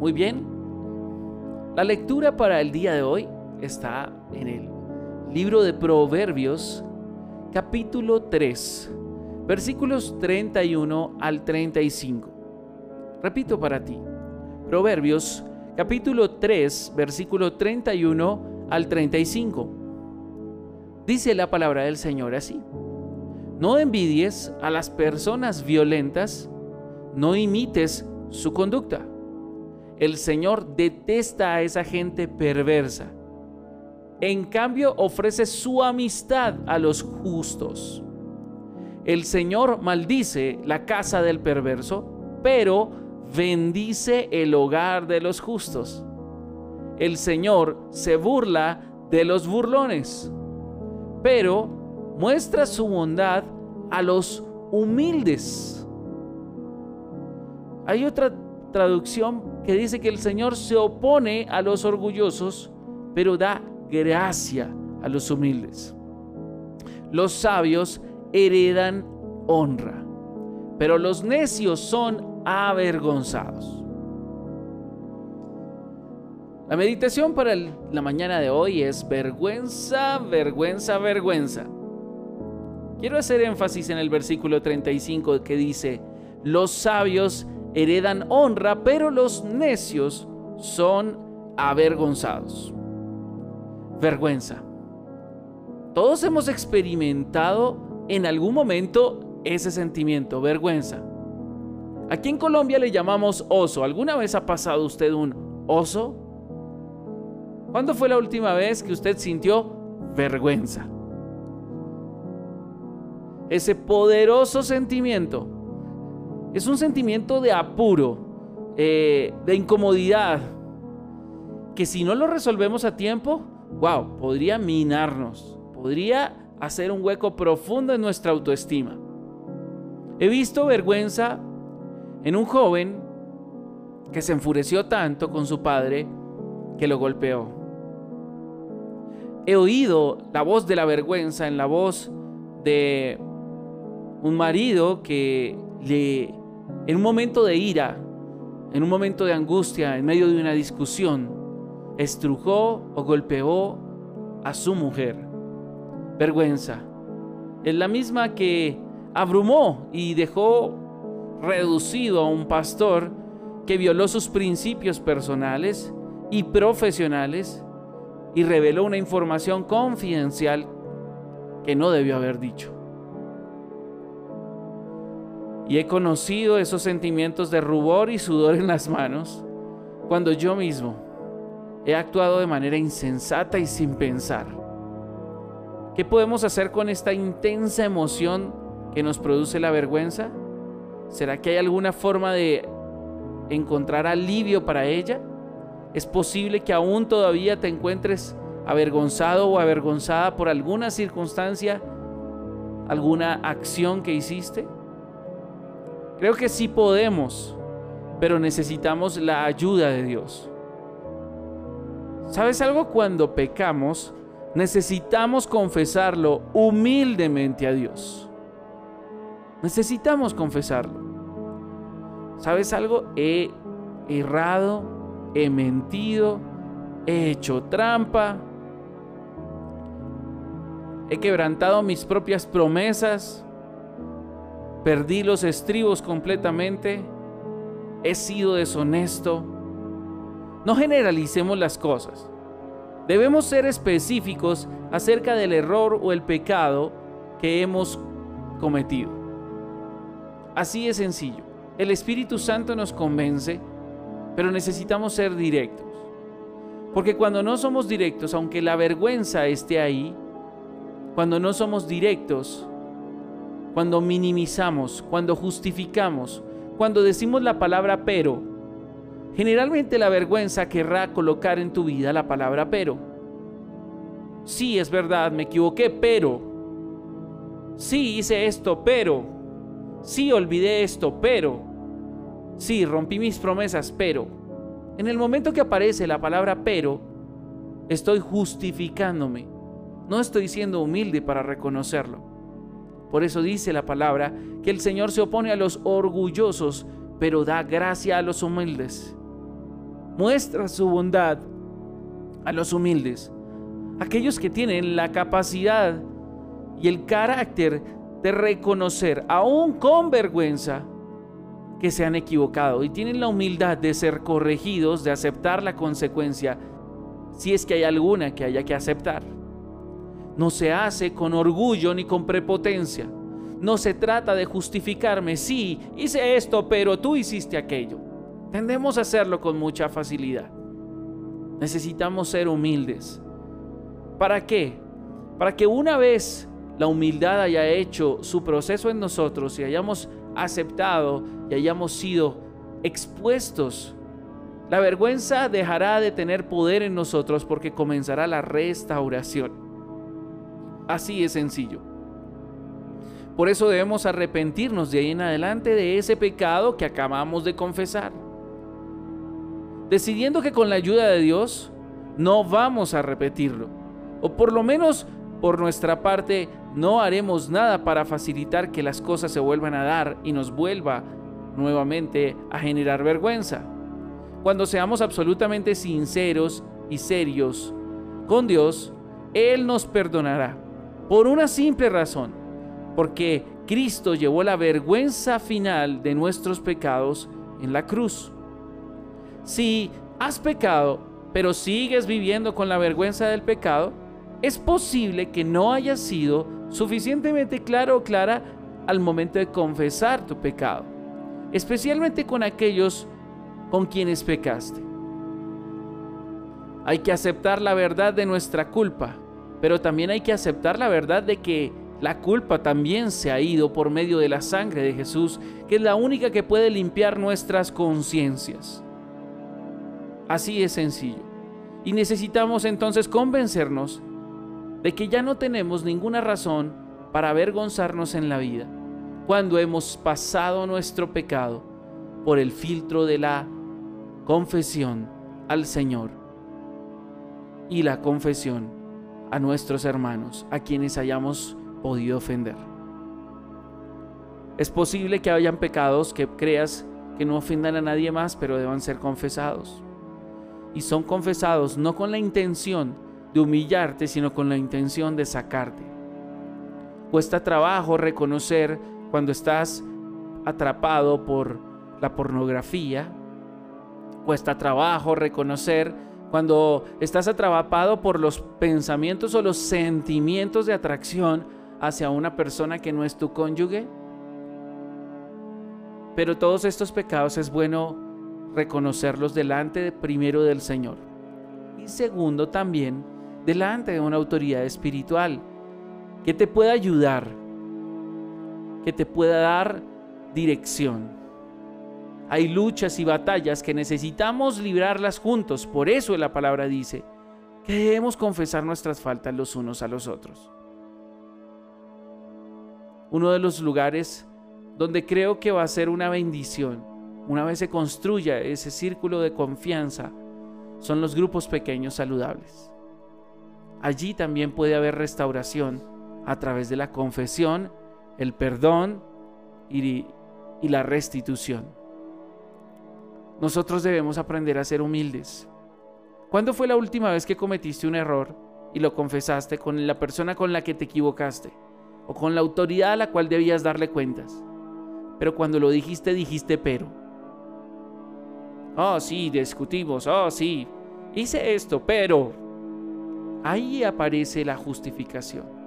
Muy bien. La lectura para el día de hoy está en el libro de Proverbios, capítulo 3, versículos 31 al 35. Repito para ti. Proverbios, capítulo 3, versículo 31 al 35. Dice la palabra del Señor así. No envidies a las personas violentas, no imites su conducta. El Señor detesta a esa gente perversa. En cambio, ofrece su amistad a los justos. El Señor maldice la casa del perverso, pero bendice el hogar de los justos. El Señor se burla de los burlones, pero muestra su bondad a los humildes. Hay otra traducción que dice que el Señor se opone a los orgullosos, pero da gracia a los humildes. Los sabios heredan honra, pero los necios son avergonzados. La meditación para la mañana de hoy es vergüenza, vergüenza, vergüenza. Quiero hacer énfasis en el versículo 35 que dice, los sabios heredan honra, pero los necios son avergonzados. Vergüenza. Todos hemos experimentado en algún momento ese sentimiento, vergüenza. Aquí en Colombia le llamamos oso. ¿Alguna vez ha pasado usted un oso? ¿Cuándo fue la última vez que usted sintió vergüenza? Ese poderoso sentimiento es un sentimiento de apuro, eh, de incomodidad, que si no lo resolvemos a tiempo, wow, podría minarnos, podría hacer un hueco profundo en nuestra autoestima. He visto vergüenza en un joven que se enfureció tanto con su padre que lo golpeó. He oído la voz de la vergüenza en la voz de un marido que le, en un momento de ira, en un momento de angustia, en medio de una discusión, estrujó o golpeó a su mujer. Vergüenza. Es la misma que abrumó y dejó reducido a un pastor que violó sus principios personales y profesionales y reveló una información confidencial que no debió haber dicho. Y he conocido esos sentimientos de rubor y sudor en las manos cuando yo mismo he actuado de manera insensata y sin pensar. ¿Qué podemos hacer con esta intensa emoción que nos produce la vergüenza? ¿Será que hay alguna forma de encontrar alivio para ella? ¿Es posible que aún todavía te encuentres avergonzado o avergonzada por alguna circunstancia, alguna acción que hiciste? Creo que sí podemos, pero necesitamos la ayuda de Dios. ¿Sabes algo? Cuando pecamos, necesitamos confesarlo humildemente a Dios. Necesitamos confesarlo. ¿Sabes algo? He errado, he mentido, he hecho trampa, he quebrantado mis propias promesas, perdí los estribos completamente, he sido deshonesto. No generalicemos las cosas. Debemos ser específicos acerca del error o el pecado que hemos cometido. Así de sencillo. El Espíritu Santo nos convence, pero necesitamos ser directos. Porque cuando no somos directos, aunque la vergüenza esté ahí, cuando no somos directos, cuando minimizamos, cuando justificamos, cuando decimos la palabra pero, generalmente la vergüenza querrá colocar en tu vida la palabra pero. Sí, es verdad, me equivoqué, pero. Sí, hice esto, pero. Sí, olvidé esto, pero. Sí, rompí mis promesas, pero en el momento que aparece la palabra pero, estoy justificándome. No estoy siendo humilde para reconocerlo. Por eso dice la palabra que el Señor se opone a los orgullosos, pero da gracia a los humildes. muestra su bondad a los humildes, aquellos que tienen la capacidad y el carácter de reconocer, aún con vergüenza, que se han equivocado y tienen la humildad de ser corregidos, de aceptar la consecuencia, si es que hay alguna que haya que aceptar. No se hace con orgullo ni con prepotencia. No se trata de justificarme, sí, hice esto, pero tú hiciste aquello. Tendemos a hacerlo con mucha facilidad. Necesitamos ser humildes. ¿Para qué? Para que una vez la humildad haya hecho su proceso en nosotros y hayamos aceptado y hayamos sido expuestos, la vergüenza dejará de tener poder en nosotros porque comenzará la restauración. Así es sencillo. Por eso debemos arrepentirnos de ahí en adelante de ese pecado que acabamos de confesar. Decidiendo que con la ayuda de Dios no vamos a repetirlo. O por lo menos por nuestra parte no haremos nada para facilitar que las cosas se vuelvan a dar y nos vuelva nuevamente a generar vergüenza. Cuando seamos absolutamente sinceros y serios con Dios, Él nos perdonará por una simple razón, porque Cristo llevó la vergüenza final de nuestros pecados en la cruz. Si has pecado, pero sigues viviendo con la vergüenza del pecado, es posible que no hayas sido suficientemente claro o clara al momento de confesar tu pecado, especialmente con aquellos con quienes pecaste. Hay que aceptar la verdad de nuestra culpa, pero también hay que aceptar la verdad de que la culpa también se ha ido por medio de la sangre de Jesús, que es la única que puede limpiar nuestras conciencias. Así es sencillo. Y necesitamos entonces convencernos de que ya no tenemos ninguna razón para avergonzarnos en la vida cuando hemos pasado nuestro pecado por el filtro de la confesión al Señor y la confesión a nuestros hermanos, a quienes hayamos podido ofender. Es posible que hayan pecados que creas que no ofendan a nadie más, pero deban ser confesados. Y son confesados no con la intención de humillarte, sino con la intención de sacarte. Cuesta trabajo reconocer cuando estás atrapado por la pornografía. Cuesta trabajo reconocer cuando estás atrapado por los pensamientos o los sentimientos de atracción hacia una persona que no es tu cónyuge. Pero todos estos pecados es bueno reconocerlos delante primero del Señor. Y segundo también delante de una autoridad espiritual que te pueda ayudar, que te pueda dar dirección. Hay luchas y batallas que necesitamos librarlas juntos, por eso la palabra dice que debemos confesar nuestras faltas los unos a los otros. Uno de los lugares donde creo que va a ser una bendición, una vez se construya ese círculo de confianza, son los grupos pequeños saludables. Allí también puede haber restauración a través de la confesión, el perdón y, la restitución. Nosotros debemos aprender a ser humildes. ¿Cuándo fue la última vez que cometiste un error y lo confesaste con la persona con la que te equivocaste o con la autoridad a la cual debías darle cuentas? Pero cuando lo dijiste, dijiste pero. Oh, sí, discutimos. Oh, sí, hice esto, pero ahí aparece la justificación.